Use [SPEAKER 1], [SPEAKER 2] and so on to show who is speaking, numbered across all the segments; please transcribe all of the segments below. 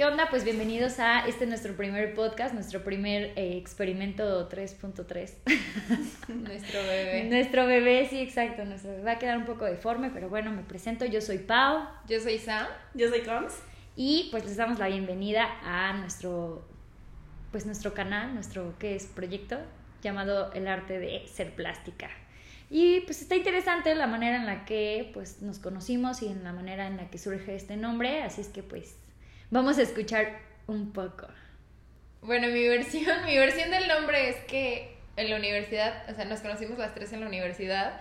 [SPEAKER 1] ¿Qué onda? Pues bienvenidos a este nuestro primer podcast, nuestro primer eh, experimento 3.3.
[SPEAKER 2] nuestro bebé.
[SPEAKER 1] nuestro bebé, sí, exacto. Nuestro bebé va a quedar un poco deforme, pero bueno, me presento. Yo soy Pau.
[SPEAKER 2] Yo soy Sam.
[SPEAKER 3] Yo soy Coms.
[SPEAKER 1] Y pues les damos la bienvenida a nuestro, pues nuestro canal, nuestro, ¿qué es? Proyecto llamado El Arte de Ser Plástica. Y pues está interesante la manera en la que pues nos conocimos y en la manera en la que surge este nombre, así es que pues vamos a escuchar un poco.
[SPEAKER 2] Bueno, mi versión, mi versión del nombre es que en la universidad, o sea, nos conocimos las tres en la universidad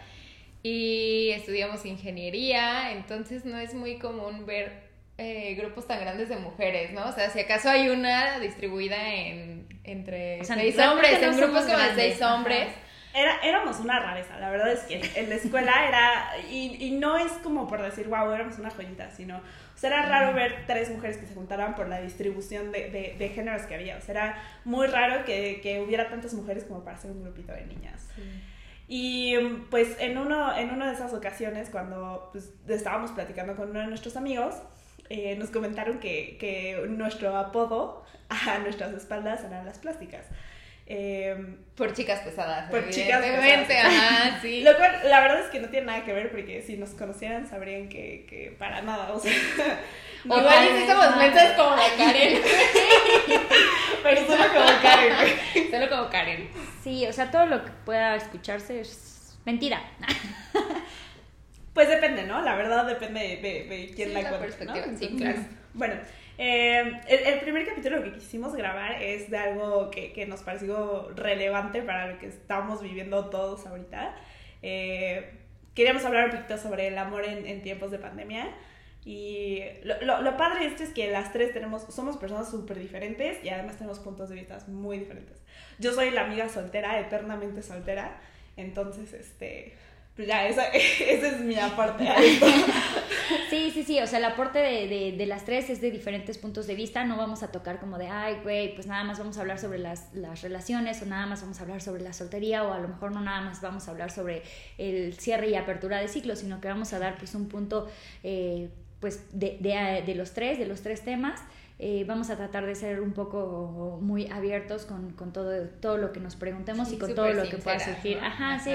[SPEAKER 2] y estudiamos ingeniería, entonces no es muy común ver eh, grupos tan grandes de mujeres, ¿no? O sea, si acaso hay una distribuida en entre seis hombres, en grupos como de seis hombres.
[SPEAKER 3] Era, éramos una rareza, la verdad es que en la escuela era, y, y no es como por decir, wow, éramos una joyita, sino, o sea, era raro ver tres mujeres que se juntaran por la distribución de, de, de géneros que había, o sea, era muy raro que, que, hubiera tantas mujeres como para ser un grupito de niñas. Sí. Y pues en, uno, en una de esas ocasiones, cuando pues, estábamos platicando con uno de nuestros amigos, eh, nos comentaron que, que nuestro apodo a nuestras espaldas eran las plásticas.
[SPEAKER 2] Eh, por chicas pesadas.
[SPEAKER 3] Por chicas pesadas.
[SPEAKER 2] Ajá, sí.
[SPEAKER 3] Lo cual, la verdad es que no tiene nada que ver porque si nos conocieran sabrían que, que para nada, o sea.
[SPEAKER 2] no Igual y si somos mensas como la Karen.
[SPEAKER 3] Pero solo como Karen,
[SPEAKER 2] Solo como Karen.
[SPEAKER 1] Sí, o sea, todo lo que pueda escucharse es mentira.
[SPEAKER 3] Pues depende, ¿no? La verdad depende de, de, de quién
[SPEAKER 2] sí,
[SPEAKER 3] la,
[SPEAKER 2] la
[SPEAKER 3] cuenta,
[SPEAKER 2] perspectiva.
[SPEAKER 3] ¿no?
[SPEAKER 2] Sí, claro.
[SPEAKER 3] Bueno, eh, el, el, primer capítulo que quisimos grabar es de algo que, que, nos pareció relevante para lo que estamos viviendo todos ahorita. Eh, queríamos hablar un poquito sobre el amor en, en tiempos de pandemia. Y lo, lo, lo, padre de esto es que las tres tenemos, somos personas súper diferentes y además tenemos puntos de vista muy diferentes. Yo soy la amiga soltera, eternamente soltera. Entonces, este, pues ya, esa, ese es mi aporte.
[SPEAKER 1] Sí, sí, sí, o sea, el aporte de, de, de, las tres es de diferentes puntos de vista, no vamos a tocar como de, ay, güey, pues nada más vamos a hablar sobre las, las relaciones o nada más vamos a hablar sobre la soltería o a lo mejor no nada más vamos a hablar sobre el cierre y apertura de ciclos, sino que vamos a dar pues un punto, eh, pues, de, de, de los tres, de los tres temas. Eh, vamos a tratar de ser un poco muy abiertos con, con todo, todo lo que nos preguntemos
[SPEAKER 2] sí,
[SPEAKER 1] y con todo lo que pueda surgir.
[SPEAKER 2] ¿no?
[SPEAKER 1] Ajá,
[SPEAKER 2] Ajá,
[SPEAKER 1] sí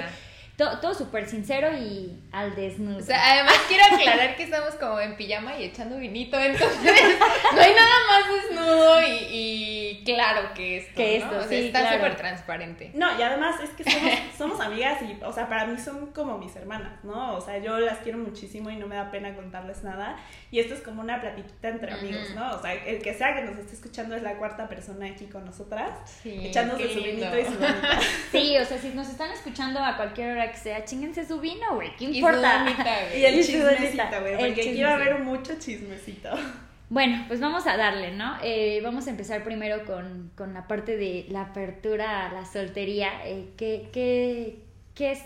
[SPEAKER 1] todo, todo súper sincero y al desnudo.
[SPEAKER 2] O sea, además quiero aclarar que estamos como en pijama y echando vinito, entonces no hay nada más desnudo y, y claro que esto,
[SPEAKER 1] que
[SPEAKER 2] ¿no?
[SPEAKER 1] esto,
[SPEAKER 2] o sea,
[SPEAKER 1] sí,
[SPEAKER 2] está
[SPEAKER 1] claro.
[SPEAKER 2] súper transparente.
[SPEAKER 3] No, y además es que somos, somos amigas y, o sea, para mí son como mis hermanas, ¿no? O sea, yo las quiero muchísimo y no me da pena contarles nada. Y esto es como una platiquita entre amigos, ¿no? O sea, el que sea que nos esté escuchando es la cuarta persona aquí con nosotras,
[SPEAKER 2] Sí,
[SPEAKER 3] echándose su vinito y su bonita.
[SPEAKER 1] Sí, o sea, si nos están escuchando a cualquier hora que sea, chinguense su vino, güey, ¿qué
[SPEAKER 2] Y su
[SPEAKER 1] importa?
[SPEAKER 2] güey.
[SPEAKER 3] Y el
[SPEAKER 1] Y
[SPEAKER 3] chismecito, güey, porque aquí
[SPEAKER 1] chisme,
[SPEAKER 3] va a haber mucho chismecito.
[SPEAKER 1] Bueno, pues vamos a darle, ¿no? Eh, vamos a empezar primero con, con la parte de la apertura a la soltería. Eh, ¿qué, qué, qué es,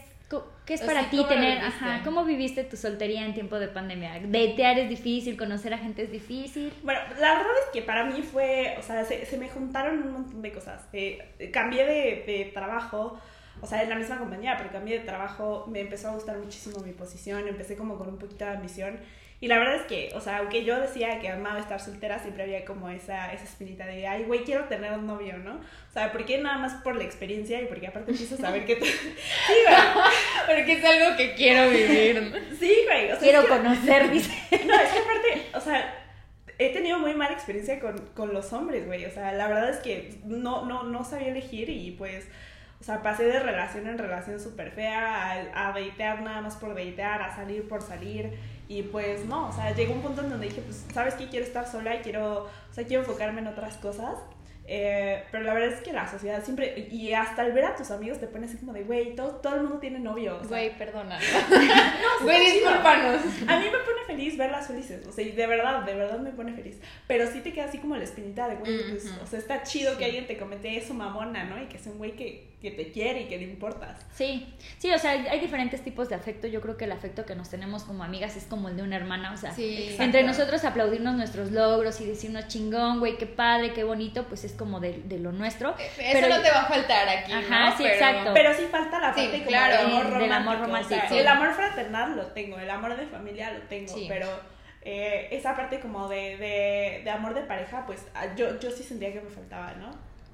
[SPEAKER 1] qué es
[SPEAKER 2] O
[SPEAKER 1] para
[SPEAKER 2] sea,
[SPEAKER 1] ti
[SPEAKER 2] ¿cómo lo
[SPEAKER 1] tener, ajá, cómo viviste tu soltería en tiempo de pandemia? Datear es difícil, conocer a gente es difícil.
[SPEAKER 3] Bueno, la verdad es que para mí fue, o sea, se, se me juntaron un montón de cosas. Eh, cambié de, de trabajo, o sea, en la misma compañía, pero cambié de trabajo, me empezó a gustar muchísimo mi posición, empecé como con un poquito de ambición. Y la verdad es que, o sea, aunque yo decía que amaba estar soltera, siempre había como esa, esa espinita de, ay, güey, quiero tener un novio, ¿no? O sea, ¿por qué nada más por la experiencia y porque aparte empiezas a ver que... Te... Sí, güey.
[SPEAKER 2] Porque es algo que quiero vivir.
[SPEAKER 3] Sí, güey. O sea,
[SPEAKER 1] Quiero conocer, dice.
[SPEAKER 3] No, es que aparte, o sea, he tenido muy mala experiencia con, con los hombres, güey. O sea, la verdad es que no, no, no sabía elegir y pues, o sea, pasé de relación en relación súper fea a, a datear nada más por datear, a salir por salir. Y pues no, o sea, llegó un punto en donde dije, pues, ¿sabes qué? Quiero estar sola y quiero, o sea, quiero enfocarme en otras cosas. Eh, pero la verdad es que la sociedad siempre, y hasta al ver a tus amigos te pones así como de, güey, todo, todo el mundo tiene novio.
[SPEAKER 2] Güey, perdona.
[SPEAKER 3] no,
[SPEAKER 2] Güey, discúlpanos.
[SPEAKER 3] A mí me pone feliz verlas felices, o sea, y de verdad, de verdad me pone feliz. Pero sí te queda así como la espinita de, güey, pues,
[SPEAKER 2] Ujú.
[SPEAKER 3] o sea, está chido
[SPEAKER 2] Sí.
[SPEAKER 3] que alguien te comente eso, mamona, ¿no? Y que sea un güey que, que te quiere y que le importas.
[SPEAKER 1] Sí, sí, o sea, hay- diferentes tipos de afecto. Yo creo que el afecto que nos tenemos como amigas es como el de una hermana, o sea,
[SPEAKER 2] Sí.
[SPEAKER 1] Entre nosotros aplaudirnos nuestros logros y decirnos chingón, güey, qué padre, qué bonito, pues es como de, de lo nuestro.
[SPEAKER 2] Eso
[SPEAKER 1] Pero-
[SPEAKER 2] no te va a faltar aquí,
[SPEAKER 1] Ajá,
[SPEAKER 2] ¿no?
[SPEAKER 1] sí,
[SPEAKER 2] Pero-
[SPEAKER 1] exacto.
[SPEAKER 3] Pero sí falta la
[SPEAKER 2] Sí,
[SPEAKER 3] parte como
[SPEAKER 2] claro,
[SPEAKER 3] del amor
[SPEAKER 1] del
[SPEAKER 3] romántico.
[SPEAKER 1] amor
[SPEAKER 3] o sea,
[SPEAKER 1] romántico.
[SPEAKER 3] el amor fraternal lo tengo, el amor de familia lo tengo,
[SPEAKER 2] Sí.
[SPEAKER 3] pero eh, esa parte como de, de, de amor de pareja, pues ah, yo, yo sí sentía que me faltaba, ¿no?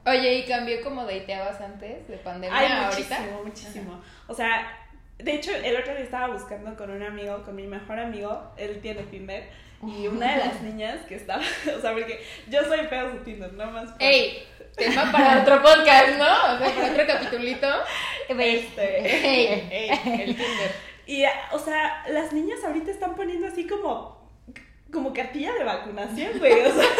[SPEAKER 2] Oye, ¿y cambió como dateabas antes de pandemia
[SPEAKER 3] Ay,
[SPEAKER 2] ahorita?
[SPEAKER 3] muchísimo, muchísimo. O sea, de hecho, el otro día estaba buscando con un amigo, con mi mejor amigo, él tiene Tinder, y una de las niñas que estaba, o sea, porque yo soy feo de Tinder, no más. por-
[SPEAKER 2] ¡Ey! Tema para otro podcast, ¿no? O sea, para otro capitulito.
[SPEAKER 3] Este,
[SPEAKER 2] ¡Ey! ¡Ey! El Tinder.
[SPEAKER 3] Y, o sea, las niñas ahorita están poniendo así como, como cartilla de vacunación, güey, o sea.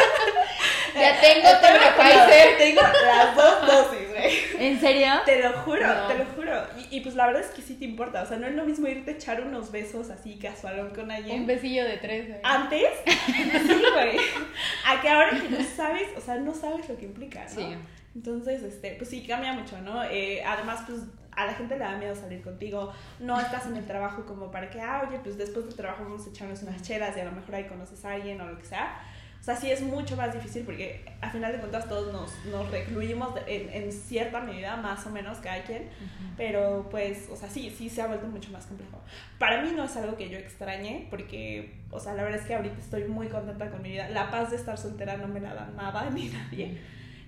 [SPEAKER 2] Ya tengo Pfizer.
[SPEAKER 3] Tengo las dos dosis, güey.
[SPEAKER 1] ¿En serio?
[SPEAKER 3] Te lo juro,
[SPEAKER 2] No.
[SPEAKER 3] te lo juro. Y, y pues la verdad es que sí te importa. O sea, no es lo mismo irte a echar unos besos así casualón con
[SPEAKER 2] Un
[SPEAKER 3] alguien.
[SPEAKER 2] besillo de tres, güey.
[SPEAKER 3] Antes, sí, güey. A que ahora que no sabes, o sea, no sabes lo que implica, ¿no?
[SPEAKER 2] Sí.
[SPEAKER 3] Entonces, este, pues sí, cambia mucho, ¿no? Eh, además, pues a la gente le da miedo salir contigo. No estás en el trabajo como para que, ah, oye, pues después del trabajo vamos a echarnos unas chelas y a lo mejor ahí conoces a alguien o lo que sea. O sea, sí es mucho más difícil porque a final de cuentas todos nos, nos recluimos en, en cierta medida, más o menos cada quien. Pero pues, o sea, sí, sí se ha vuelto mucho más complejo. Para mí no es algo que yo extrañe porque, o sea, la verdad es que ahorita estoy muy contenta con mi vida. La paz de estar soltera no me la da nada ni nadie.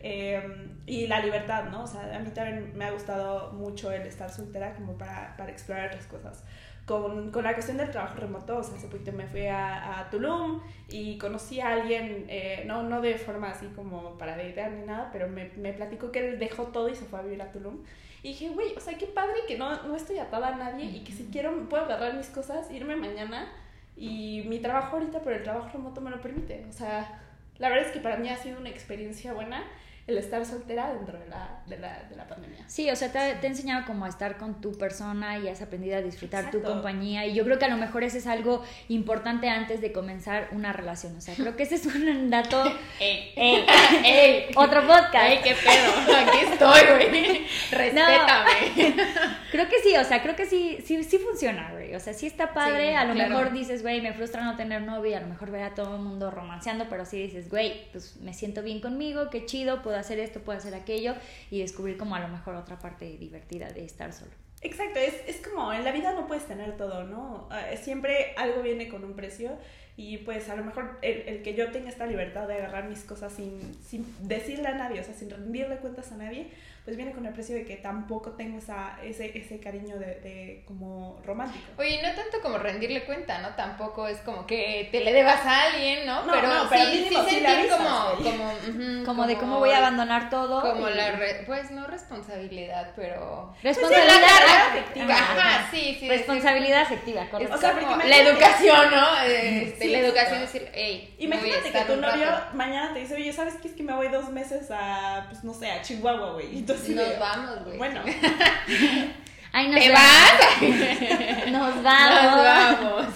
[SPEAKER 3] Eh, y la libertad, ¿no? O sea, a mí también me ha gustado mucho el estar soltera como para, para explorar otras cosas. Con, con la cuestión del trabajo remoto, o sea, hace poquito me fui a, a Tulum y conocí a alguien, eh, no, no de forma así como para datear ni nada, pero me, me platicó que él dejó todo y se fue a vivir a Tulum. Y dije, güey, o sea, qué padre que no, no estoy atada a nadie y que si quiero puedo agarrar mis cosas, irme mañana y mi trabajo ahorita, pero el trabajo remoto me lo permite. O sea, la verdad es que para mí ha sido una experiencia buena el estar soltera dentro de la, de la, de la pandemia.
[SPEAKER 1] Sí, o sea, te, te ha enseñado como a estar con tu persona y has aprendido a disfrutar tu compañía. Y yo creo que a lo mejor ese es algo importante antes de comenzar una relación. O sea, creo que ese es un dato.
[SPEAKER 2] ¡Ey!
[SPEAKER 1] ¡Ey!
[SPEAKER 2] ¡Ey!
[SPEAKER 1] Otro podcast.
[SPEAKER 2] ¡Ey, qué pedo! Aquí estoy, güey. Respétame.
[SPEAKER 1] Creo que sí, o sea, creo que sí, sí, sí funciona, güey. O sea, sí está padre.
[SPEAKER 2] Sí,
[SPEAKER 1] a lo
[SPEAKER 2] claro.
[SPEAKER 1] mejor dices, güey, me frustra no tener novio y a lo mejor ver a todo el mundo romanceando, pero sí dices, güey, pues me siento bien conmigo, qué chido, puedo hacer esto, puedo hacer aquello y descubrir como a lo mejor otra parte divertida de estar solo.
[SPEAKER 3] Exacto, es, es como en la vida no puedes tener todo, ¿no? Eh, siempre algo viene con un precio y pues a lo mejor el, el que yo tenga esta libertad de agarrar mis cosas sin, sin decirle a nadie, o sea, sin rendirle cuentas a nadie, pues viene con el precio de que tampoco tengo esa, ese, ese cariño de, de como romántico.
[SPEAKER 2] Oye, no tanto como rendirle cuenta, ¿no? Tampoco es como que te le debas a alguien, ¿no?
[SPEAKER 3] No,
[SPEAKER 2] pero,
[SPEAKER 3] no, pero
[SPEAKER 2] sí, sí sentir
[SPEAKER 3] avisas,
[SPEAKER 2] como, como, ujú,
[SPEAKER 1] Como, de cómo voy a abandonar todo.
[SPEAKER 2] Como
[SPEAKER 1] y-
[SPEAKER 2] la, re- pues no responsabilidad, pero...
[SPEAKER 1] Responsabilidad
[SPEAKER 3] Pues sí, la carga
[SPEAKER 1] afectiva.
[SPEAKER 3] afectiva.
[SPEAKER 2] Ajá,
[SPEAKER 1] Ajá.
[SPEAKER 2] Sí,
[SPEAKER 1] Responsabilidad afectiva, correcto.
[SPEAKER 3] O sea, porque
[SPEAKER 2] la educación, ¿no?
[SPEAKER 3] Sí,
[SPEAKER 2] la educación es decir, hey,
[SPEAKER 3] Imagínate que tu novio mañana te dice, oye, ¿sabes qué? Es que me voy dos meses a, pues no sé, a Chihuahua, güey. Entonces,
[SPEAKER 2] Nos vamos, güey.
[SPEAKER 3] Bueno,
[SPEAKER 1] Ay, nos
[SPEAKER 2] ¿Te vas?
[SPEAKER 1] Nos vamos.
[SPEAKER 2] Nos vamos.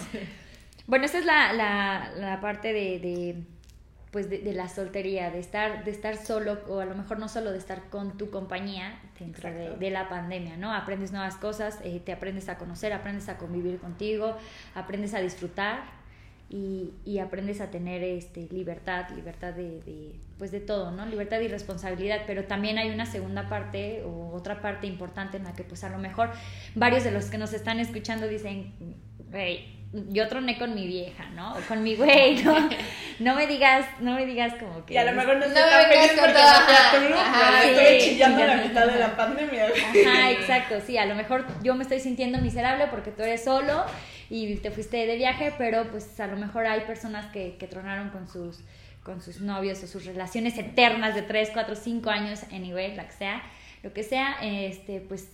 [SPEAKER 1] Bueno, esta es la, la, la parte de, de, pues de, de la soltería, de estar, de estar solo, o a lo mejor no solo de estar con tu compañía dentro de, la pandemia, ¿no? Aprendes nuevas cosas, eh, te aprendes a conocer, aprendes a convivir contigo, aprendes a disfrutar y, y aprendes a tener este, libertad, libertad de, de, pues de todo, ¿no? Libertad y responsabilidad, pero también hay una segunda parte o otra parte importante en la que pues a lo mejor varios de los que nos están escuchando dicen, güey, yo troné con mi vieja, ¿no? O con mi güey, ¿no? No me digas, no me digas como que...
[SPEAKER 3] y a lo mejor no estoy
[SPEAKER 2] No
[SPEAKER 3] tan feliz
[SPEAKER 2] con
[SPEAKER 3] porque no a
[SPEAKER 2] ajá,
[SPEAKER 1] sí,
[SPEAKER 3] estoy chillando la mitad de la pandemia.
[SPEAKER 1] Ajá, exacto, sí, a lo mejor yo me estoy sintiendo miserable porque tú eres solo y te fuiste de viaje, pero pues a lo mejor hay personas que, que tronaron con sus, con sus novios o sus relaciones eternas de 3, 4, 5 años, anyway, la que sea, lo que sea, este, pues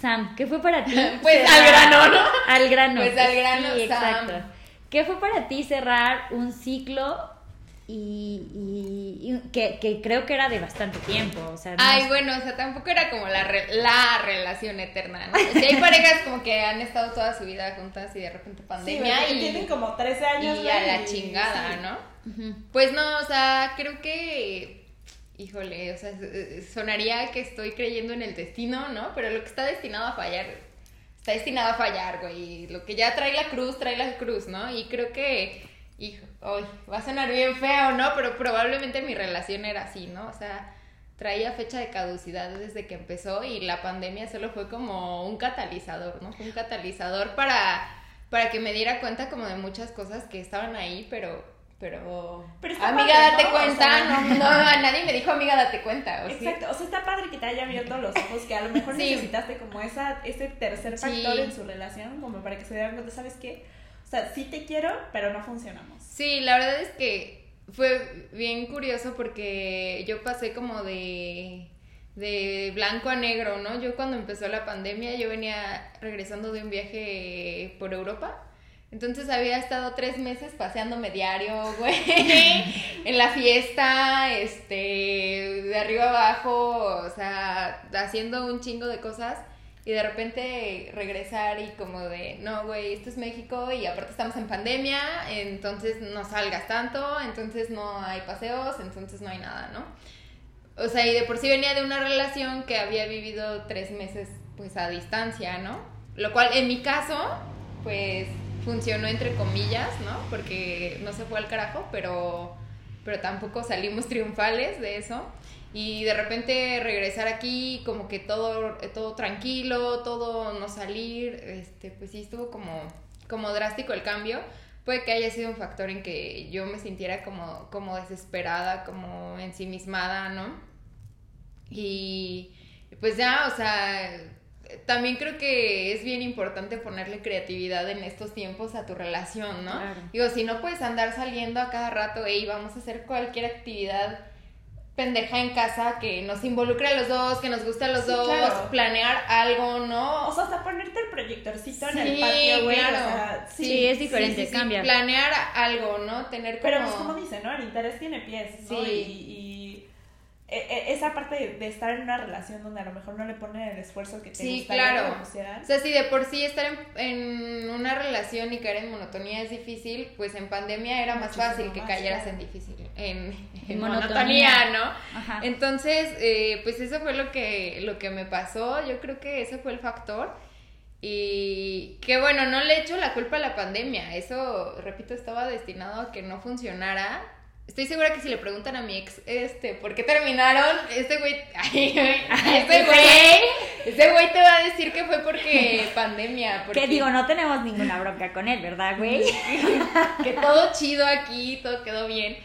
[SPEAKER 1] Sam, ¿qué fue para ti?
[SPEAKER 2] Pues
[SPEAKER 1] cerrar-
[SPEAKER 2] al grano, ¿no?
[SPEAKER 1] Al grano.
[SPEAKER 2] Pues al grano,
[SPEAKER 1] sí,
[SPEAKER 2] Sam.
[SPEAKER 1] exacto. ¿Qué fue para ti cerrar un ciclo y, y- y que, que creo que era de bastante tiempo? O sea, no
[SPEAKER 2] Ay,
[SPEAKER 1] es-
[SPEAKER 2] bueno, o sea, tampoco era como la, re- la relación eterna, ¿no? O sea, hay parejas como que han estado toda su vida juntas y de repente
[SPEAKER 3] Sí,
[SPEAKER 2] pandemia
[SPEAKER 3] porque
[SPEAKER 2] y,
[SPEAKER 3] tienen como 13 años,
[SPEAKER 2] y a la chingada,
[SPEAKER 3] sí.
[SPEAKER 2] ¿no? Pues no, o sea, creo que, híjole, o sea, sonaría que estoy creyendo en el destino, ¿no? Pero lo que está destinado a fallar, está destinado a fallar, güey. Lo que ya trae la cruz, trae la cruz, ¿no? Y creo que, hijo, hoy va a sonar bien feo, ¿no? Pero probablemente mi relación era así, ¿no? O sea, traía fecha de caducidad desde que empezó y la pandemia solo fue como un catalizador, ¿no? Fue un catalizador para para que me diera cuenta como de muchas cosas que estaban ahí, pero pero, amiga,
[SPEAKER 3] padre,
[SPEAKER 2] date
[SPEAKER 3] ¿no? O
[SPEAKER 2] cuenta,
[SPEAKER 3] sea-
[SPEAKER 2] no, no, a nadie me dijo, amiga, date cuenta. ¿o sí?
[SPEAKER 3] Exacto, o sea, está padre que te haya abierto los ojos, que a lo mejor
[SPEAKER 2] Sí.
[SPEAKER 3] necesitaste como esa, ese tercer
[SPEAKER 2] Sí.
[SPEAKER 3] factor en su relación, como para que se dieran cuenta, ¿sabes qué? O sea, sí te quiero, pero no funcionamos.
[SPEAKER 2] Sí, la verdad es que fue bien curioso porque yo pasé como de, de blanco a negro, ¿no? Yo cuando empezó la pandemia, yo venía regresando de un viaje por Europa. Entonces había estado tres meses paseándome diario, güey, en la fiesta, este, de arriba abajo, o sea, haciendo un chingo de cosas. Y de repente regresar y como de, no, güey, esto es México y aparte estamos en pandemia, entonces no salgas tanto, entonces no hay paseos, entonces no hay nada, ¿no? O sea, y de por sí venía de una relación que había vivido tres meses pues a distancia, ¿no? Lo cual en mi caso, pues funcionó entre comillas, ¿no? Porque no se fue al carajo, pero, pero tampoco salimos triunfales de eso. Y de repente regresar aquí, como que todo, todo tranquilo, todo no salir, este, pues sí estuvo como, como drástico el cambio. Puede que haya sido un factor en que yo me sintiera como, como desesperada, como ensimismada, ¿no? Y pues ya, o sea, también creo que es bien importante ponerle creatividad en estos tiempos a tu relación, ¿no?
[SPEAKER 1] Claro.
[SPEAKER 2] Digo, si no puedes andar saliendo a cada rato, y vamos a hacer cualquier actividad pendeja en casa que nos involucre a los dos, que nos guste a los
[SPEAKER 3] Sí,
[SPEAKER 2] dos,
[SPEAKER 3] claro.
[SPEAKER 2] planear algo, ¿no?
[SPEAKER 3] O sea, hasta ponerte el proyectorcito en el patio, güey.
[SPEAKER 2] claro.
[SPEAKER 3] O sea, sí,
[SPEAKER 1] Sí, es diferente, cambia.
[SPEAKER 2] Planear algo, ¿no? Tener como...
[SPEAKER 3] Pero pues como dice, ¿no? El interés tiene pies, ¿no?
[SPEAKER 2] Sí.
[SPEAKER 3] Y, y esa parte de, de estar en una relación donde a lo mejor no le ponen el esfuerzo que te
[SPEAKER 2] Sí,
[SPEAKER 3] gustaría
[SPEAKER 2] claro.
[SPEAKER 3] que le pusieran.
[SPEAKER 2] O sea, si de por sí estar en, en una relación y caer en monotonía es difícil, pues en pandemia era más
[SPEAKER 3] Muchísimo
[SPEAKER 2] fácil que
[SPEAKER 3] más,
[SPEAKER 2] cayeras
[SPEAKER 3] claro.
[SPEAKER 2] en difícil, en, en
[SPEAKER 1] En
[SPEAKER 2] monotonía,
[SPEAKER 1] monotonía.
[SPEAKER 2] ¿no?
[SPEAKER 1] Ajá.
[SPEAKER 2] Entonces, eh, pues eso fue lo que, lo que me pasó, yo creo que ese fue el factor. Y que bueno, no le echo la culpa a la pandemia, eso, repito, estaba destinado a que no funcionara. Estoy segura que si le preguntan a mi ex, este, ¿por qué terminaron? Este güey, ay, este güey, este güey te va a decir que fue porque pandemia, porque
[SPEAKER 1] Que digo, no tenemos ninguna bronca con él, ¿verdad, güey?
[SPEAKER 2] que todo chido aquí, todo quedó bien.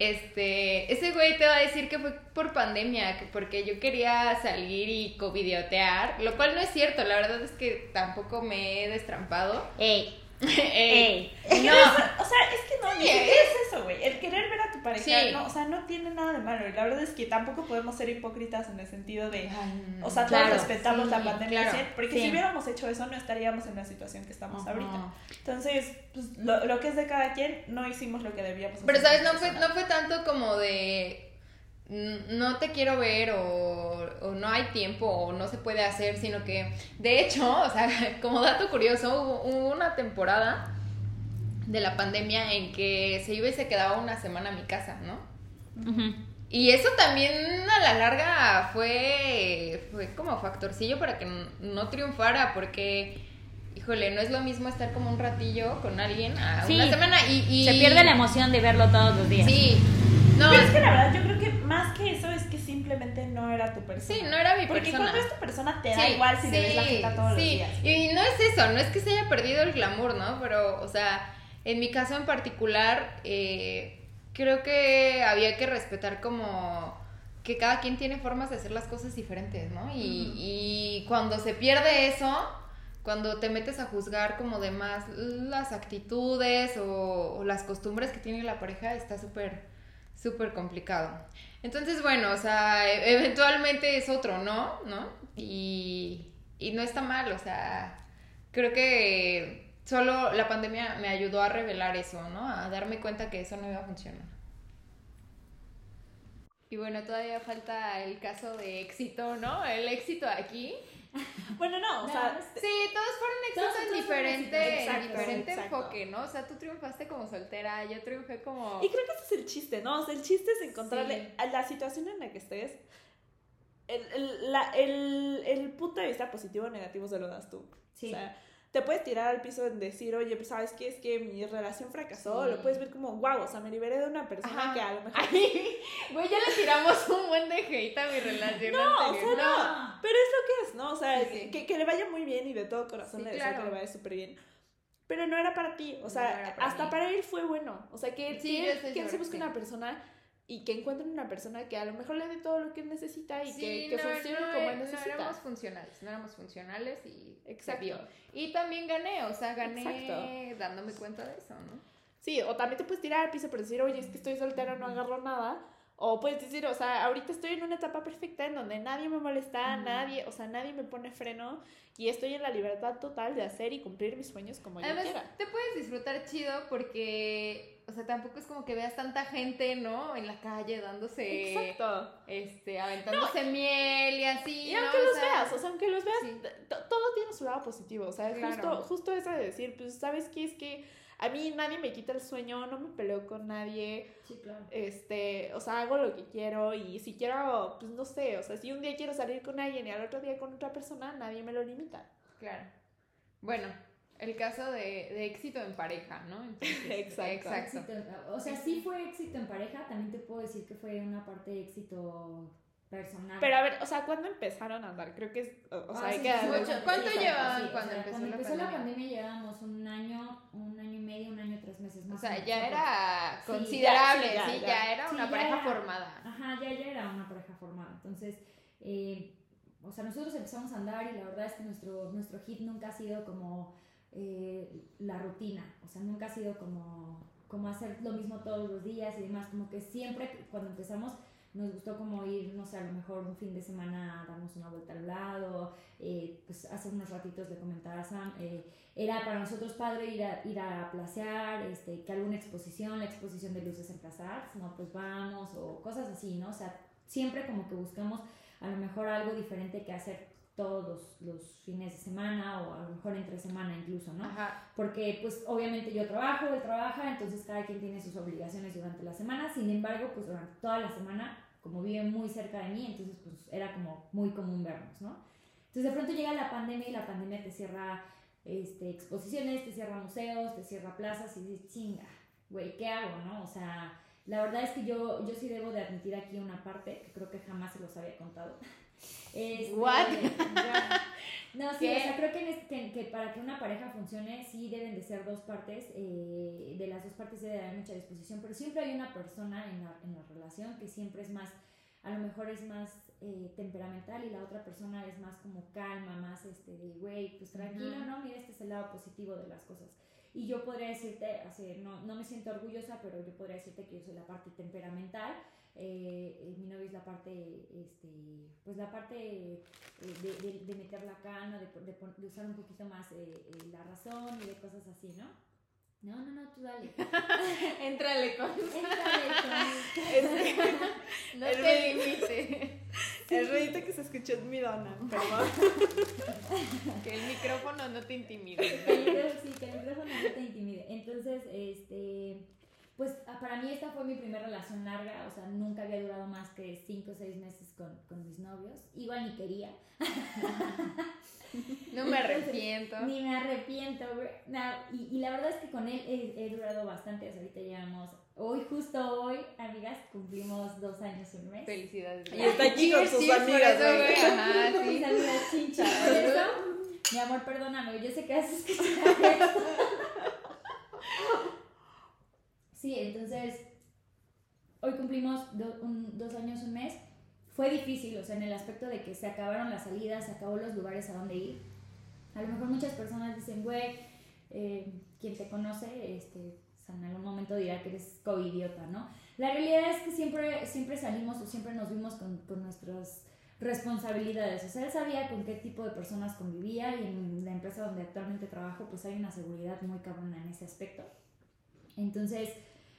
[SPEAKER 2] Este, ese güey te va a decir que fue por pandemia, que porque yo quería salir y covidiotear, lo cual no es cierto, la verdad es que tampoco me he destrampado.
[SPEAKER 1] Ey,
[SPEAKER 2] Eh,
[SPEAKER 1] ey.
[SPEAKER 3] No. O sea, es que no,
[SPEAKER 2] Sí,
[SPEAKER 3] siquiera es eso, güey. El querer ver a tu pareja,
[SPEAKER 2] Sí.
[SPEAKER 3] no, o sea, no tiene nada de malo. Y la verdad es que tampoco podemos ser hipócritas en el sentido de, o sea,
[SPEAKER 1] Claro,
[SPEAKER 3] todos respetamos
[SPEAKER 2] sí,
[SPEAKER 3] la pandemia,
[SPEAKER 2] claro.
[SPEAKER 3] porque si hubiéramos hecho eso no estaríamos en la situación que estamos ahorita. Entonces, pues, lo, lo que es de cada quien, no hicimos lo que debíamos hacer.
[SPEAKER 2] Pero sabes, no fue,
[SPEAKER 3] personas.
[SPEAKER 2] no fue tanto como de no te quiero ver o, o no hay tiempo o no se puede hacer, sino que de hecho, o sea, como dato curioso, hubo, hubo una temporada de la pandemia en que se iba y se quedaba una semana a mi casa, ¿no? Y eso también a la larga fue, fue como factorcillo para que no triunfara, porque, híjole, no es lo mismo estar como un ratillo con alguien a
[SPEAKER 1] Sí.
[SPEAKER 2] una semana y, y-
[SPEAKER 1] Se pierde la emoción de verlo todos los días.
[SPEAKER 2] Sí, no,
[SPEAKER 3] Pero es que la verdad, yo creo que más que eso es que simplemente no era tu persona.
[SPEAKER 2] Sí, no era mi
[SPEAKER 3] Porque
[SPEAKER 2] persona.
[SPEAKER 3] cuando es tu persona te da
[SPEAKER 2] Sí,
[SPEAKER 3] igual si le ves la
[SPEAKER 2] sí,
[SPEAKER 3] jeta todos
[SPEAKER 2] sí.
[SPEAKER 3] los días.
[SPEAKER 2] Y no es eso, no es que se haya perdido el glamour, ¿no? Pero, o sea, en mi caso en particular, eh, creo que había que respetar como que cada quien tiene formas de hacer las cosas diferentes, ¿no? Y, y cuando se pierde eso, cuando te metes a juzgar como de más las actitudes o, o las costumbres que tiene la pareja, está súper, súper complicado. Entonces, bueno, o sea, e- eventualmente es otro, ¿no? ¿No? Y, y no está mal, o sea, creo que solo la pandemia me ayudó a revelar eso, ¿no? A darme cuenta que eso no iba a funcionar. Y bueno, todavía falta el caso de éxito, ¿no? El éxito aquí.
[SPEAKER 3] Bueno, no, o sea,
[SPEAKER 2] Sí, todos fueron éxitos en diferente,
[SPEAKER 3] exacto,
[SPEAKER 2] diferente
[SPEAKER 3] exacto.
[SPEAKER 2] enfoque, ¿no? O sea, tú triunfaste como soltera, yo triunfé como...
[SPEAKER 3] Y creo que ese es el chiste, ¿no? O sea, el chiste es encontrarle
[SPEAKER 2] Sí.
[SPEAKER 3] a la situación en la que estés. El, el, la- el, el punto de vista positivo o negativo se lo das tú.
[SPEAKER 1] Sí.
[SPEAKER 3] O sea, te puedes tirar al piso en decir, oye, pues sabes qué es que mi relación fracasó.
[SPEAKER 2] Sí.
[SPEAKER 3] Lo puedes ver como, wow, o sea, me liberé de una persona
[SPEAKER 2] Ajá.
[SPEAKER 3] que a lo mejor.
[SPEAKER 2] Ay, güey, ya le tiramos un buen de hate a mi relación
[SPEAKER 3] No, o
[SPEAKER 2] anterior.
[SPEAKER 3] sea, no. Pero es lo que es, ¿no? O sea,
[SPEAKER 2] Sí, sí.
[SPEAKER 3] Que, que le vaya muy bien y de todo corazón le deseo
[SPEAKER 2] claro.
[SPEAKER 3] que le vaya súper bien. pero no era para ti. O sea, hasta para él fue bueno. O sea, que,
[SPEAKER 2] sí,
[SPEAKER 3] que, que él se busque una persona y que encuentren una persona que a lo mejor le dé todo lo que necesita y que, que funcione como él necesita.
[SPEAKER 2] No éramos funcionales, no éramos funcionales y Exacto. Y también gané, o sea, gané dándome cuenta de eso, ¿no?
[SPEAKER 3] Sí, o también te puedes tirar al piso por decir, oye, es que estoy soltera, no agarro nada. O puedes decir, o sea, ahorita estoy en una etapa perfecta en donde nadie me molesta, nadie, o sea, nadie me pone freno y estoy en la libertad total de hacer y cumplir mis sueños como yo quiera.
[SPEAKER 2] Te puedes disfrutar chido porque, o sea, tampoco es como que veas tanta gente, ¿no? En la calle dándose. Exacto. Este, aventándose miel y así.
[SPEAKER 3] Y aunque los veas, o sea, aunque los veas, todo tiene su lado positivo. O sea, justo, justo eso de decir, pues, ¿sabes qué? Es que a mí nadie me quita el sueño, no me peleo con nadie.
[SPEAKER 1] Sí, claro.
[SPEAKER 3] Este, o sea, hago lo que quiero y si quiero, pues no sé, o sea, si un día quiero salir con alguien y al otro día con otra persona, nadie me lo limita.
[SPEAKER 2] Claro. Bueno, el caso de, de éxito en pareja, ¿no?
[SPEAKER 3] exacto.
[SPEAKER 1] exacto. o sea, sí fue éxito en pareja, también te puedo decir que fue una parte de éxito personal.
[SPEAKER 3] Pero a ver, o sea, ¿cuándo empezaron a andar? Creo que es, o, sea,
[SPEAKER 2] hay que ¿Cuánto llevaban cuando, empezó,
[SPEAKER 1] cuando
[SPEAKER 2] la
[SPEAKER 1] empezó la pandemia? llevábamos un año, un año y medio, un año, tres meses más.
[SPEAKER 2] O sea, ya era considerable, sí, ya, era una pareja formada.
[SPEAKER 1] Ajá, ya, ya era una pareja formada. Entonces, eh, o sea, nosotros empezamos a andar y la verdad es que nuestro, nuestro hit nunca ha sido como eh, la rutina, o sea, nunca ha sido como, como hacer lo mismo todos los días y demás, como que siempre cuando empezamos nos gustó como ir, no sé, a lo mejor un fin de semana a darnos una vuelta al lado, eh, pues hacer unos ratitos de comentar a Sam. Eh, era para nosotros padre ir a, ir a placear, este, que alguna exposición, la exposición de luces en Plaza no, pues vamos, o cosas así, ¿no? O sea, siempre como que buscamos a lo mejor algo diferente que hacer todos los, fines de semana o a lo mejor entre semana incluso, ¿no? Porque pues obviamente yo trabajo, él trabaja, entonces cada quien tiene sus obligaciones durante la semana, sin embargo pues durante toda la semana como vive muy cerca de mí, entonces pues era como muy común vernos, ¿no? Entonces de pronto llega la pandemia y la pandemia te cierra este, exposiciones, te cierra museos, te cierra plazas y dices, chinga, güey, ¿qué hago, no? O sea, la verdad es que yo, yo sí debo de admitir aquí una parte que creo que jamás se los había contado.
[SPEAKER 2] Este, ¿What?
[SPEAKER 1] no, sí, o sea, creo que, que, para que una pareja funcione sí deben de ser dos partes, eh, de las dos partes debe dar mucha disposición, pero siempre hay una persona en la, en la relación que siempre es más, a lo mejor es más eh, temperamental y la otra persona es más como calma, más este de, güey, pues tranquilo, ¿no? Mira, este es el lado positivo de las cosas. Y yo podría decirte, así, no, no me siento orgullosa, pero yo podría decirte que yo soy la parte temperamental eh, eh, mi novio es la parte, este, pues la parte eh, de, de, de, meter la cana, de, de, usar un poquito más la razón y de cosas así, ¿no? No, no, no, tú dale.
[SPEAKER 2] Entrale con.
[SPEAKER 1] Entrale
[SPEAKER 2] con. no te limites.
[SPEAKER 3] El ruidito que se escuchó es mi dona, perdón.
[SPEAKER 2] que el micrófono no te intimide.
[SPEAKER 1] sí, que el micrófono no te intimide. Entonces, este pues ah, para mí esta fue mi primera relación larga, o sea, nunca había durado más que 5 o 6 meses con, con, mis novios, igual ni quería.
[SPEAKER 2] no me arrepiento.
[SPEAKER 1] Ni me arrepiento, y, y, la verdad es que con él he, durado bastante, o sea, ahorita llevamos, hoy, justo hoy, amigas, cumplimos dos años y un mes.
[SPEAKER 2] Felicidades.
[SPEAKER 3] Y está aquí con sus amigas,
[SPEAKER 1] güey. Ajá, sí. Chincha. Mi amor, perdóname, yo sé que haces esto. Sí, entonces, hoy cumplimos dos años, un mes. Fue difícil, o sea, en el aspecto de que se acabaron las salidas, se acabó los lugares a donde ir. A lo mejor muchas personas dicen, güey, eh, quien te conoce, este, en algún momento dirá que eres covidiota, ¿no? La realidad es que siempre, siempre salimos o siempre nos vimos con, con nuestras responsabilidades. O sea, él sabía con qué tipo de personas convivía y en la empresa donde actualmente trabajo, pues hay una seguridad muy cabrona en ese aspecto. Entonces,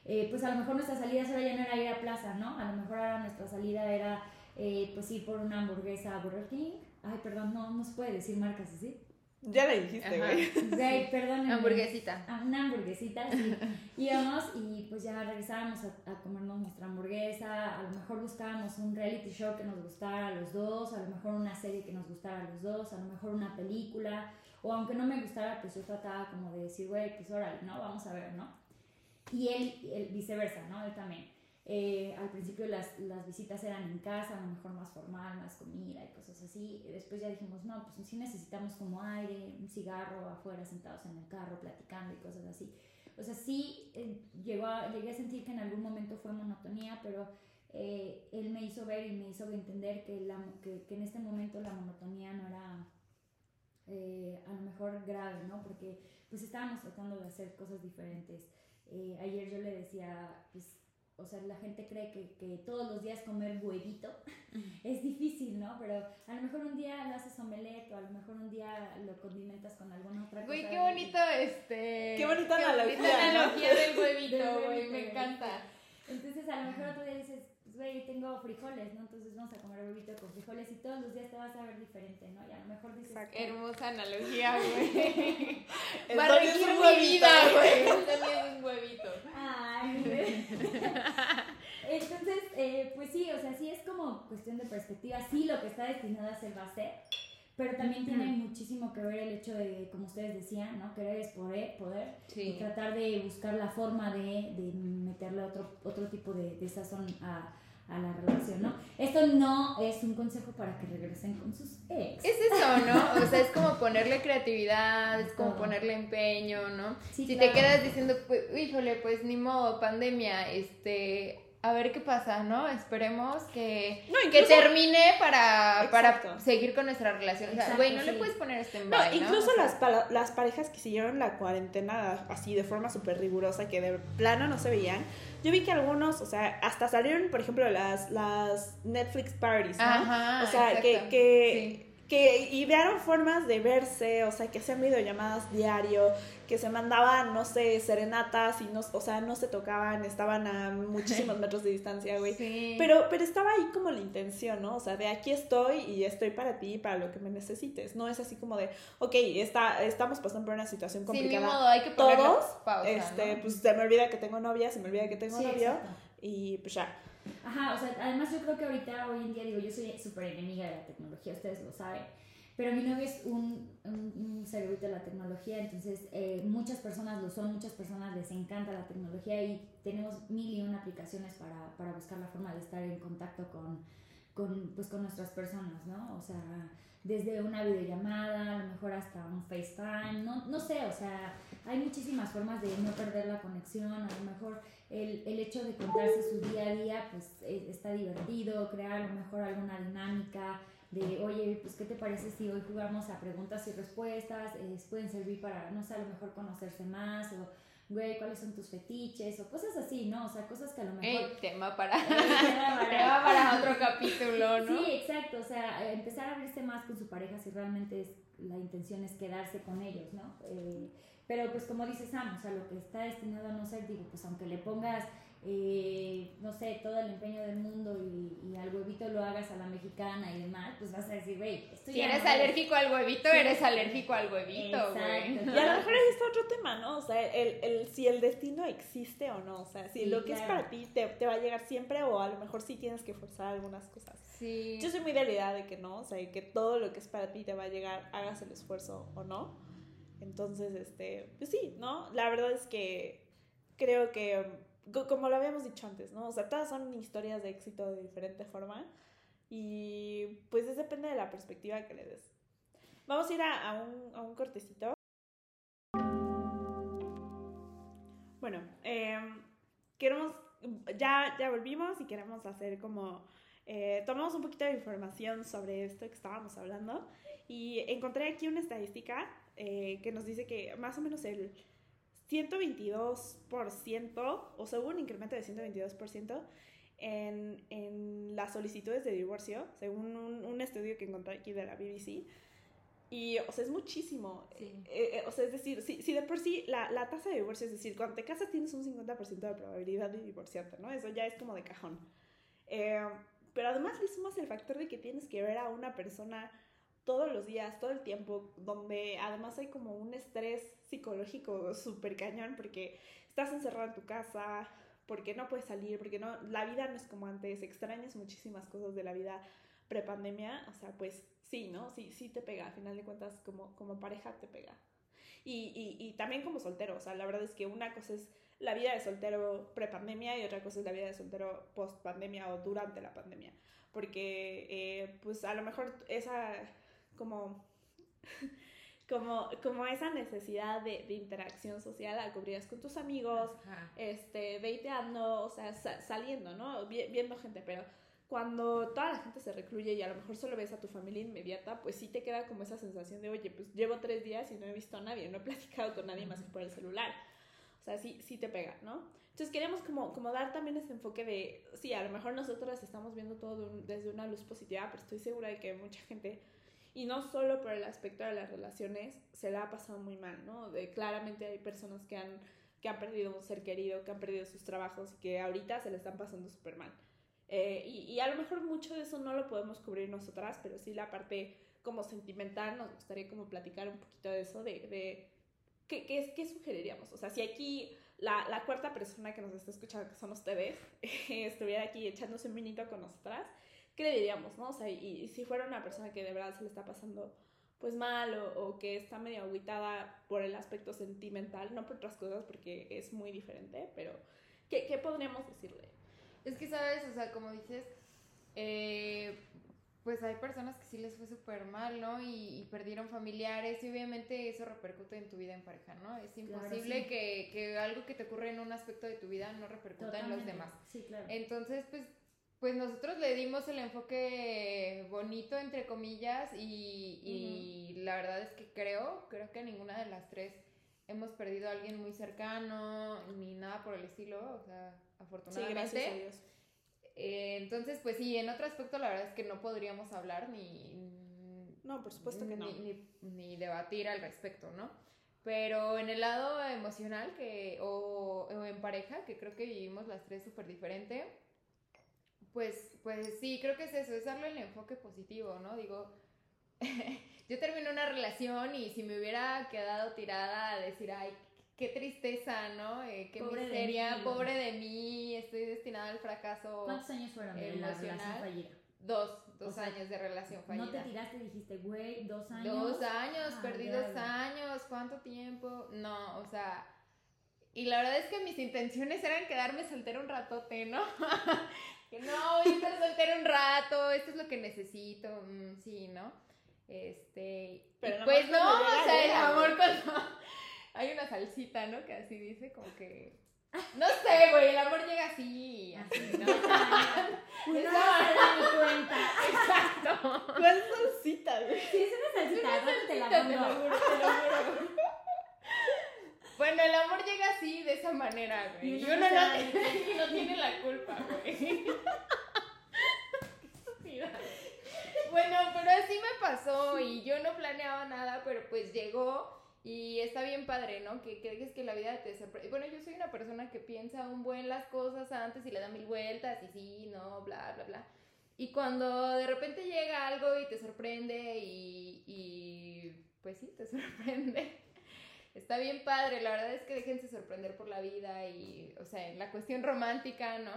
[SPEAKER 1] eh, pues a lo mejor nuestra salida ahora ya no era ir a plaza, ¿no? A lo mejor ahora nuestra salida era eh, pues ir por una hamburguesa a Burger King. Ay, perdón, no, no se puede decir marcas así.
[SPEAKER 3] Ya le dijiste, güey.
[SPEAKER 1] Güey, perdón.
[SPEAKER 2] Hamburguesita.
[SPEAKER 1] Ah, una hamburguesita, sí. Íbamos y pues ya regresábamos a, a, comernos nuestra hamburguesa. A lo mejor buscábamos un reality show que nos gustara a los dos. A lo mejor una serie que nos gustara a los dos. A lo mejor una película. O aunque no me gustara, pues yo trataba como de decir, güey, pues órale, ¿no? Vamos a ver, ¿no? Y él, viceversa, ¿no? Él también. eh, al principio las, las, visitas eran en casa, a lo mejor más formal, más comida y cosas así. Después ya dijimos, no, pues sí necesitamos como aire, un cigarro afuera sentados en el carro platicando y cosas así. O sea, sí eh, llegó llegué a sentir que en algún momento fue monotonía, pero eh, él me hizo ver y me hizo entender que, la, que, que en este momento la monotonía no era a lo mejor grave, ¿no? Porque pues estábamos tratando de hacer cosas diferentes. Ayer yo le decía, pues o sea, la gente cree que, que, todos los días comer huevito es difícil, ¿no? Pero a lo mejor un día lo haces omelette o a lo mejor un día lo condimentas con alguna otra cosa.
[SPEAKER 2] Güey, qué bonito este...
[SPEAKER 3] Qué bonita analogía,
[SPEAKER 2] bonita analogía del huevito, güey, me encanta.
[SPEAKER 1] Entonces a lo mejor otro día dices, pues güey, tengo frijoles, ¿no? Entonces vamos a comer huevito con frijoles y todos los días te vas a ver diferente, ¿no? Y a lo mejor dices...
[SPEAKER 2] Hermosa analogía, güey.
[SPEAKER 3] Va a regir mi vida, güey.
[SPEAKER 2] También es un huevito.
[SPEAKER 1] Ay, Entonces, eh, pues sí, o sea, sí es como cuestión de perspectiva. Sí, lo que está destinado a ser va a ser. Pero también tiene muchísimo que ver el hecho de, como ustedes decían, ¿no? Querer es poder, poder y tratar de buscar la forma de, de meterle otro, otro tipo de, de sazón a, a la relación, ¿no? Esto no es un consejo para que regresen con sus ex.
[SPEAKER 2] Es eso, ¿no? O sea, es como ponerle creatividad, es como ponerle empeño, ¿no? si te quedas diciendo, pues, híjole, pues ni modo, pandemia, este, a ver qué pasa, ¿no? Esperemos que, que termine para, para seguir con nuestra relación. o sea, güey, no le puedes poner este en
[SPEAKER 3] No, incluso Las, las parejas que siguieron la cuarentena así de forma súper rigurosa, que de plano no se veían, yo vi que algunos, o sea, hasta salieron, por ejemplo, las, las Netflix parties, ¿no? Ajá, o sea, que, que que idearon formas de verse, o sea, que hacían videollamadas diario, que se mandaban, no sé, serenatas y no, o sea, no se tocaban, estaban a muchísimos metros de distancia, güey. Pero, pero estaba ahí como la intención, ¿no? O sea, de aquí estoy y estoy para ti, para lo que me necesites. No es así como de, ok, está, estamos pasando por una situación complicada.
[SPEAKER 2] Sí, modo, hay que Todos, pausa,
[SPEAKER 3] este, pues se me olvida que tengo novia, se me olvida que tengo novio y pues ya.
[SPEAKER 1] Ajá, o sea, además yo creo que ahorita, hoy en día, digo, yo soy súper enemiga de la tecnología, ustedes lo saben, pero mi novio es un, un, cerebrito de la tecnología, entonces eh, muchas personas lo son, muchas personas les encanta la tecnología y tenemos mil y una aplicaciones para, para buscar la forma de estar en contacto con, con, pues, con nuestras personas, ¿no? O sea, desde una videollamada, a lo mejor hasta un FaceTime, no, no sé, o sea, hay muchísimas formas de no perder la conexión, a lo mejor el, el hecho de contarse su día a día, pues e, está divertido, crear a lo mejor alguna dinámica de, oye, pues ¿qué te parece si hoy jugamos a preguntas y respuestas? Eh, pueden servir para, no sé, a lo mejor conocerse más o güey, ¿cuáles son tus fetiches? O cosas así, ¿no? O sea, cosas que a lo mejor...
[SPEAKER 2] Ey, tema para... tema para... otro capítulo, ¿no?
[SPEAKER 1] Sí, exacto, o sea, empezar a abrirse más con su pareja si realmente es, la intención es quedarse con ellos, ¿no? Eh, pero pues como dices Sam, o sea, lo que está destinado a no ser, digo, pues aunque le pongas eh, no sé, todo el empeño del mundo y, y, al huevito lo hagas a la mexicana y demás, pues vas a decir, güey,
[SPEAKER 2] Si eres alérgico al huevito, eres alérgico al huevito, güey.
[SPEAKER 3] Y a lo mejor ahí está otro tema, ¿no? O sea, el, el, si el destino existe o no. O sea, si lo que es para ti te, te, va a llegar siempre o a lo mejor sí tienes que forzar algunas cosas.
[SPEAKER 2] Sí.
[SPEAKER 3] Yo soy muy de la idea de que no, o sea, que todo lo que es para ti te va a llegar, hagas el esfuerzo o no. Entonces, este, pues sí, ¿no? La verdad es que creo que como lo habíamos dicho antes, ¿no? O sea, todas son historias de éxito de diferente forma y pues depende de la perspectiva que le des. Vamos a ir a, un, a un, cortecito. Bueno, em, queremos, ya, ya volvimos y queremos hacer como, eh, tomamos un poquito de información sobre esto que estábamos hablando y encontré aquí una estadística eh, que nos dice que más o menos el 122%, o sea, hubo un incremento de 122% en, en las solicitudes de divorcio, según un, estudio que encontré aquí de la BBC. Y, o sea, es muchísimo. Eh, eh, o sea, es decir, si, si de por sí la, la, tasa de divorcio, es decir, cuando te casas tienes un 50% de probabilidad de divorciarte, ¿no? Eso ya es como de cajón. Eh, pero además le sumas el factor de que tienes que ver a una persona todos los días, todo el tiempo, donde además hay como un estrés psicológico súper cañón porque estás encerrado en tu casa, porque no puedes salir, porque no, la vida no es como antes, extrañas muchísimas cosas de la vida prepandemia, o sea, pues sí, ¿no? Sí, sí te pega, a final de cuentas como, como pareja te pega. Y, y, también como soltero, o sea, la verdad es que una cosa es la vida de soltero pre-pandemia y otra cosa es la vida de soltero post-pandemia o durante la pandemia, porque eh, pues a lo mejor esa como... como, como esa necesidad de, de, interacción social la cubrías con tus amigos, este, veiteando, o sea, saliendo, ¿no? viendo gente, pero cuando toda la gente se recluye y a lo mejor solo ves a tu familia inmediata, pues sí te queda como esa sensación de, oye, pues llevo tres días y no he visto a nadie, no he platicado con nadie más que por el celular. O sea, sí, sí te pega, ¿no? Entonces queremos como, como dar también ese enfoque de, sí, a lo mejor nosotros estamos viendo todo desde una luz positiva, pero estoy segura de que mucha gente, y no solo por el aspecto de las relaciones, se la ha pasado muy mal, ¿no? De, claramente hay personas que han, que han perdido un ser querido, que han perdido sus trabajos y que ahorita se le están pasando súper mal. Eh, y, a lo mejor mucho de eso no lo podemos cubrir nosotras, pero sí la parte como sentimental, nos gustaría como platicar un poquito de eso, de, de ¿qué, qué, qué sugeriríamos? O sea, si aquí la, la, cuarta persona que nos está escuchando, que son ustedes, estuviera aquí echándose un minito con nosotras, ¿qué le diríamos, no? O sea, y, si fuera una persona que de verdad se le está pasando pues mal o, o, que está medio aguitada por el aspecto sentimental, no por otras cosas porque es muy diferente, pero ¿qué, qué podríamos decirle?
[SPEAKER 2] Es que, ¿sabes? O sea, como dices, eh, pues hay personas que sí les fue súper mal, ¿no? Y, perdieron familiares y obviamente eso repercute en tu vida en pareja, ¿no? Es imposible que, que, algo que te ocurre en un aspecto de tu vida no repercuta en los demás.
[SPEAKER 1] Sí, claro.
[SPEAKER 2] Entonces, pues, pues nosotros le dimos el enfoque bonito, entre comillas, y, y la verdad es que creo, creo que ninguna de las tres hemos perdido a alguien muy cercano, ni nada por el estilo, o sea afortunadamente.
[SPEAKER 3] Sí, gracias a Dios.
[SPEAKER 2] Eh, entonces, pues sí, en otro aspecto la verdad es que no podríamos hablar ni...
[SPEAKER 3] No, por supuesto que no.
[SPEAKER 2] Ni, debatir al respecto, ¿no? Pero en el lado emocional que, o, en pareja, que creo que vivimos las tres súper diferente, pues, pues sí, creo que es eso, es darle el enfoque positivo, ¿no? Digo, yo terminé una relación y si me hubiera quedado tirada a decir, ay, qué tristeza, ¿no? Eh, qué pobre miseria, pobre de mí, estoy destinada al fracaso.
[SPEAKER 1] ¿Cuántos años fueron de la relación fallida?
[SPEAKER 2] Dos, dos años de relación fallida.
[SPEAKER 1] No te tiraste y dijiste, güey, dos años.
[SPEAKER 2] Dos años, ah, perdí dos años, ¿cuánto tiempo? No, o sea, y la verdad es que mis intenciones eran quedarme soltera un ratote, ¿no? que no, voy a estar soltera un rato, esto es lo que necesito, mm, sí, ¿no? Este, Pero pues no, o sea, el amor con... Hay una salsita, ¿no? Que así dice, como que. No sé, güey, el amor llega así, así, ¿no?
[SPEAKER 1] Una cuenta.
[SPEAKER 2] Exacto.
[SPEAKER 3] ¿Cuál salsita, güey?
[SPEAKER 1] Sí, es una salsita, te la mando. Te lo juro, te lo juro.
[SPEAKER 2] Bueno, el amor llega así, de esa manera, güey. Y uno, no, tiene, no tiene la culpa, güey. bueno, pero así me pasó y yo no planeaba nada, pero pues llegó y está bien padre, ¿no? Que, dejes que la vida te sorprenda. Bueno, yo soy una persona que piensa un buen las cosas antes y le da mil vueltas y sí, no, bla, bla, bla. Y cuando de repente llega algo y te sorprende y, y pues sí, te sorprende. Está bien padre, la verdad es que déjense sorprender por la vida y, o sea, en la cuestión romántica, ¿no?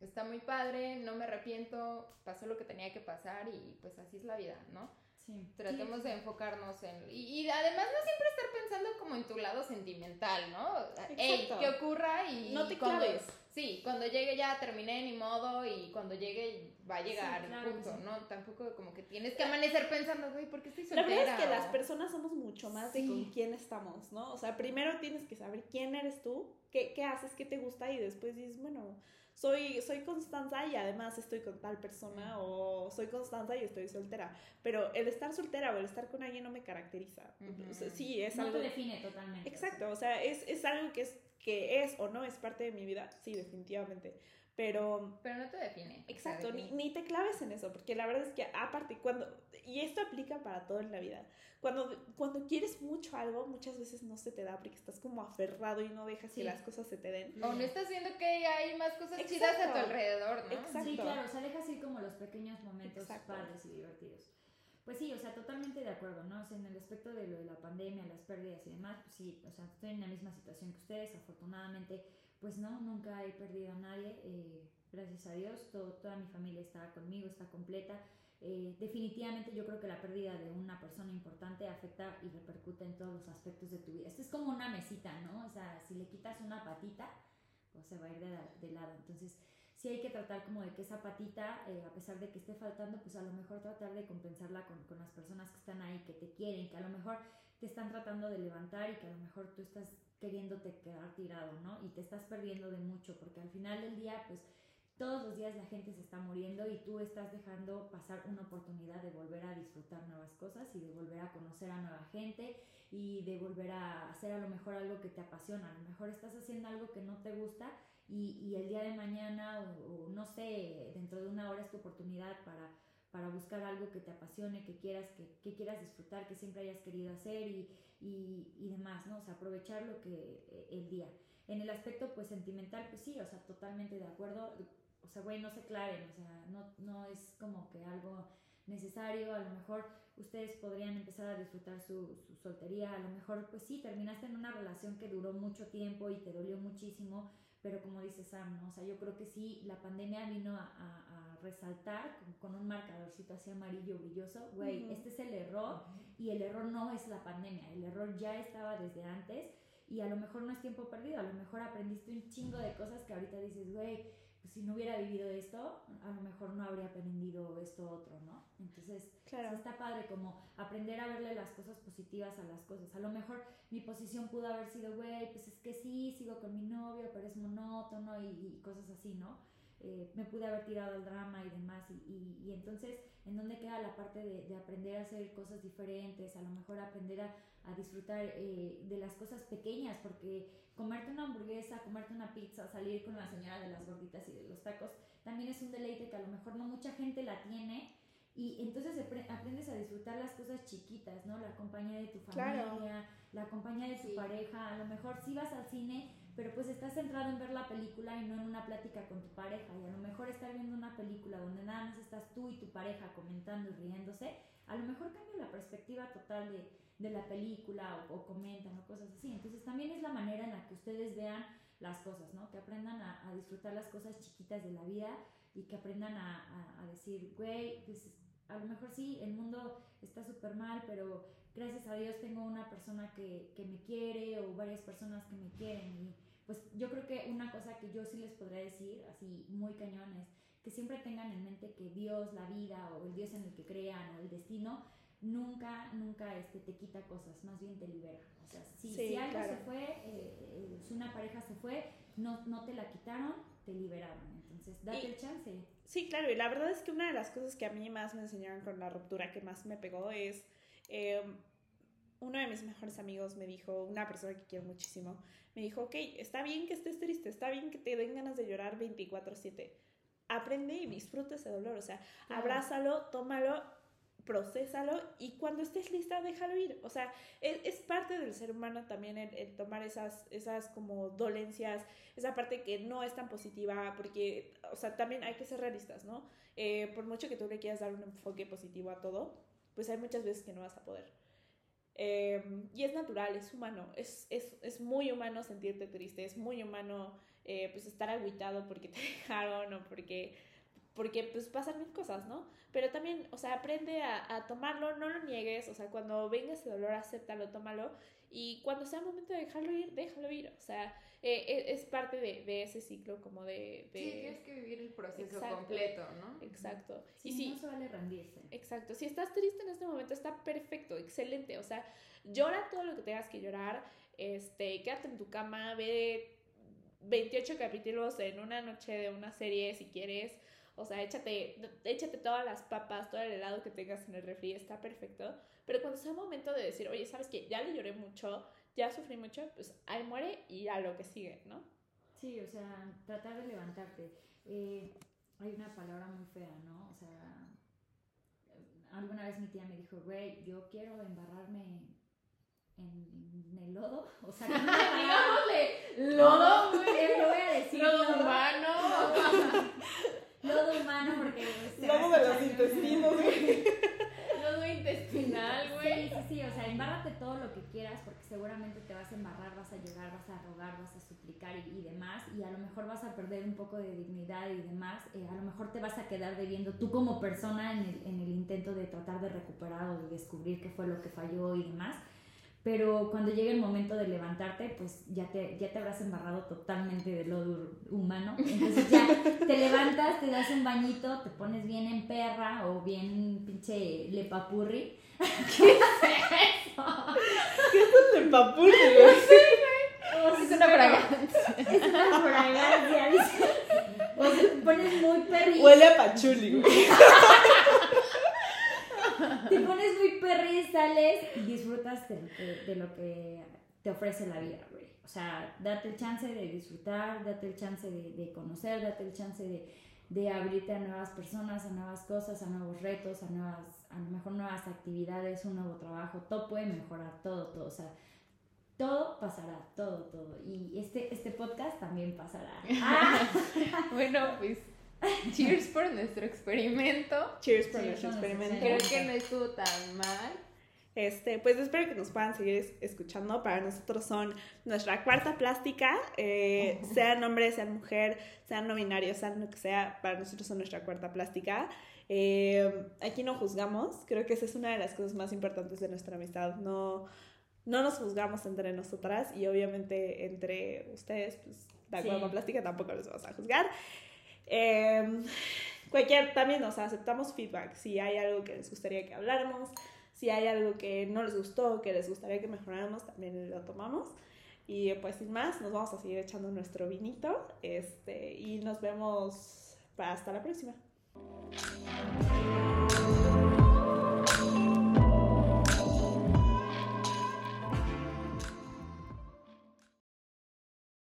[SPEAKER 2] Está muy padre, no me arrepiento, pasó lo que tenía que pasar y pues así es la vida, ¿no?
[SPEAKER 1] Sí.
[SPEAKER 2] Tratemos de enfocarnos en... Y, además no siempre estar pensando como en tu lado sentimental, ¿no? Ey, que ocurra y...
[SPEAKER 3] No te
[SPEAKER 2] cuando,
[SPEAKER 3] claves.
[SPEAKER 2] Sí, cuando llegue ya terminé ni modo y cuando llegue va a llegar el punto, ¿no? Tampoco como que tienes que amanecer pensando, güey, ¿por qué estoy soltera?
[SPEAKER 3] La verdad es que las personas somos mucho más de con quién estamos, ¿no? O sea, primero tienes que saber quién eres tú, qué, qué haces, qué te gusta y después dices, bueno soy, soy Constanza y además estoy con tal persona o soy Constanza y estoy soltera. Pero el estar soltera o el estar con alguien no me caracteriza. sí, es
[SPEAKER 1] no
[SPEAKER 3] algo...
[SPEAKER 1] te define totalmente.
[SPEAKER 3] Exacto, o sea, es, es algo que es, que es o no es parte de mi vida, sí, definitivamente. Pero...
[SPEAKER 2] Pero no te define.
[SPEAKER 3] Exacto, ni, ni, te claves en eso, porque la verdad es que aparte, cuando... Y esto aplica para todo en la vida. Cuando, cuando quieres mucho algo, muchas veces no se te da porque estás como aferrado y no dejas que las cosas se te den.
[SPEAKER 2] O no estás viendo que hay más cosas chidas a tu alrededor, ¿no?
[SPEAKER 1] Exacto. Sí, claro, o sea, dejas ir como los pequeños momentos padres y divertidos. Pues sí, o sea, totalmente de acuerdo, ¿no? O sea, en el aspecto de lo de la pandemia, las pérdidas y demás, pues sí, o sea, estoy en la misma situación que ustedes, afortunadamente pues no, nunca he perdido a nadie, eh, gracias a Dios, toda mi familia está conmigo, está completa. eh, definitivamente yo creo que la pérdida de una persona importante afecta y repercute en todos los aspectos de tu vida. Esto es como una mesita, ¿no? O sea, si le quitas una patita, pues se va a ir de lado. Entonces, sí hay que tratar como de que esa patita, eh, a pesar de que esté faltando, pues a lo mejor tratar de compensarla con, con las personas que están ahí, que te quieren, que a lo mejor te están tratando de levantar y que a lo mejor tú estás queriéndote quedar tirado, ¿no? Y te estás perdiendo de mucho, porque al final del día, pues todos los días la gente se está muriendo y tú estás dejando pasar una oportunidad de volver a disfrutar nuevas cosas y de volver a conocer a nueva gente y de volver a hacer a lo mejor algo que te apasiona. A lo mejor estás haciendo algo que no te gusta y, el día de mañana o, no sé, dentro de una hora es tu oportunidad para, para buscar algo que te apasione, que quieras, que, quieras disfrutar, que siempre hayas querido hacer y, y, demás, ¿no? O sea, aprovechar lo que el día. En el aspecto pues sentimental, pues sí, o sea, totalmente de acuerdo o sea, güey, no se claven, o sea, no, no es como que algo necesario, a lo mejor ustedes podrían empezar a disfrutar su, su, soltería, a lo mejor pues sí, terminaste en una relación que duró mucho tiempo y te dolió muchísimo, pero como dice Sam, ¿no? o sea, yo creo que sí, la pandemia vino a, a, a resaltar con, con, un marcadorcito así amarillo brilloso, güey, uh -huh. este es el error uh -huh. y el error no es la pandemia, el error ya estaba desde antes y a lo mejor no es tiempo perdido, a lo mejor aprendiste un chingo de cosas que ahorita dices, güey, si no hubiera vivido esto, a lo mejor no habría aprendido esto otro, ¿no? Entonces, claro. está padre como aprender a verle las cosas positivas a las cosas. A lo mejor mi posición pudo haber sido, güey, pues es que sí, sigo con mi novio, pero es monótono y, y cosas así, ¿no? Eh, me pude haber tirado al drama y demás. Y, y, y, entonces, ¿en dónde queda la parte de, de, aprender a hacer cosas diferentes? A lo mejor aprender a, a disfrutar eh, de las cosas pequeñas, porque comerte una hamburguesa, comerte una pizza, salir con la señora de las gorditas y de los tacos, también es un deleite que a lo mejor no mucha gente la tiene. Y entonces aprendes a disfrutar las cosas chiquitas, ¿no? La compañía de tu familia, claro. la compañía de tu sí. pareja. A lo mejor si vas al cine, pero pues estás centrado en ver la película y no en una plática con tu pareja. Y a lo mejor estar viendo una película donde nada más estás tú y tu pareja comentando y riéndose, a lo mejor cambia la perspectiva total de, de la película o, o, comentan o cosas así. Entonces también es la manera en la que ustedes vean las cosas, ¿no? Que aprendan a, a disfrutar las cosas chiquitas de la vida y que aprendan a, a, a decir, güey, pues a lo mejor sí, el mundo está súper mal, pero gracias a Dios tengo una persona que, que, me quiere o varias personas que me quieren. Y pues yo creo que una cosa que yo sí les podría decir, así muy cañón, es que siempre tengan en mente que Dios, la vida o el Dios en el que crean o el destino, nunca, nunca este, te quita cosas, más bien te libera. O sea, si, sí, si algo claro. se fue, eh, si una pareja se fue, no, no te la quitaron, te liberaron. Entonces, date y, el chance.
[SPEAKER 3] Sí, claro, y la verdad es que una de las cosas que a mí más me enseñaron con la ruptura, que más me pegó, es... Eh, uno de mis mejores amigos me dijo, una persona que quiero muchísimo, me dijo, ok, está bien que estés triste, está bien que te den ganas de llorar 24/7. Aprende y disfruta ese dolor, o sea, claro. abrázalo, tómalo procésalo y cuando estés lista déjalo ir. O sea, es, es parte del ser humano también el, el, tomar esas, esas como dolencias, esa parte que no es tan positiva, porque, o sea, también hay que ser realistas, ¿no? Eh, por mucho que tú le quieras dar un enfoque positivo a todo, pues hay muchas veces que no vas a poder. Eh, y es natural, es humano, es, es, es, muy humano sentirte triste, es muy humano eh, pues estar agüitado porque te dejaron o porque porque pues pasan mil cosas, ¿no? Pero también, o sea, aprende a, a, tomarlo, no lo niegues, o sea, cuando venga ese dolor, acéptalo, tómalo, y cuando sea el momento de dejarlo ir, déjalo ir, o sea, eh, es, parte de, de, ese ciclo como de, de...
[SPEAKER 2] Sí, tienes que vivir el proceso exacto, completo, ¿no?
[SPEAKER 3] Exacto.
[SPEAKER 1] Sí, y si, no se vale rendirse.
[SPEAKER 3] Exacto, si estás triste en este momento, está perfecto, excelente, o sea, llora todo lo que tengas que llorar, este, quédate en tu cama, ve 28 capítulos en una noche de una serie si quieres, o sea, échate, échate todas las papas, todo el helado que tengas en el refri, está perfecto. Pero cuando sea momento de decir, oye, ¿sabes qué? Ya le lloré mucho, ya sufrí mucho, pues ahí muere y a lo que sigue, ¿no?
[SPEAKER 1] Sí, o sea, tratar de levantarte. Eh, hay una palabra muy fea, ¿no? O sea, alguna vez mi tía me dijo, güey, yo quiero embarrarme en, en el lodo. O sea, no
[SPEAKER 2] digámosle lodo, güey.
[SPEAKER 1] Lo voy a decir.
[SPEAKER 2] Lodo humano.
[SPEAKER 1] lodo humano porque...
[SPEAKER 3] Lodo de los intestinos, güey.
[SPEAKER 2] Lodo intestinal, güey.
[SPEAKER 1] Sí, sí, sí, o sea, embárrate todo lo que quieras porque seguramente te vas a embarrar, vas a llorar, vas a rogar, vas a suplicar y, demás y a lo mejor vas a perder un poco de dignidad y demás, eh, a lo mejor te vas a quedar debiendo tú como persona en el, en el intento de tratar de recuperar o de descubrir qué fue lo que falló y demás pero cuando llegue el momento de levantarte, pues ya te, ya te habrás embarrado totalmente de lo humano. Entonces ya te levantas, te das un bañito, te pones bien en perra o bien pinche lepapurri.
[SPEAKER 3] ¿Qué es eso? ¿Qué es el lepapurri?
[SPEAKER 2] es una fragancia.
[SPEAKER 1] Es una fragancia, dice. O sea, te pones muy perri.
[SPEAKER 3] Huele a pachuli, güey.
[SPEAKER 1] te pones muy perri, sales y disfrutas de, lo que te ofrece la vida, güey. O sea, date el chance de disfrutar, date el chance de, conocer, date el chance de, abrirte a nuevas personas, a nuevas cosas, a nuevos retos, a nuevas, a lo mejor nuevas actividades, un nuevo trabajo. Todo puede mejorar, todo, todo. O sea, todo pasará, todo, todo. Y este, este podcast también pasará. Ah.
[SPEAKER 2] bueno, pues Cheers por nuestro experimento.
[SPEAKER 3] Cheers por nuestro experimento.
[SPEAKER 2] Creo que no estuvo tan mal.
[SPEAKER 3] Este, pues espero que nos puedan seguir escuchando. Para nosotros son nuestra cuarta plástica, eh, sean hombre, sean mujer, sean no binarios, sean lo que sea, para nosotros son nuestra cuarta plástica. Eh, aquí no juzgamos, creo que esa es una de las cosas más importantes de nuestra amistad. No, no nos juzgamos entre nosotras y obviamente entre ustedes, pues la cuarta plástica tampoco les vamos a juzgar. Eh, cualquier, también, sea, aceptamos feedback. Si hay algo que les gustaría que habláramos, si hay algo que no les gustó, que les gustaría que mejoráramos, también lo tomamos. Y pues sin más, nos vamos a seguir echando nuestro vinito. Este, y nos vemos hasta la próxima.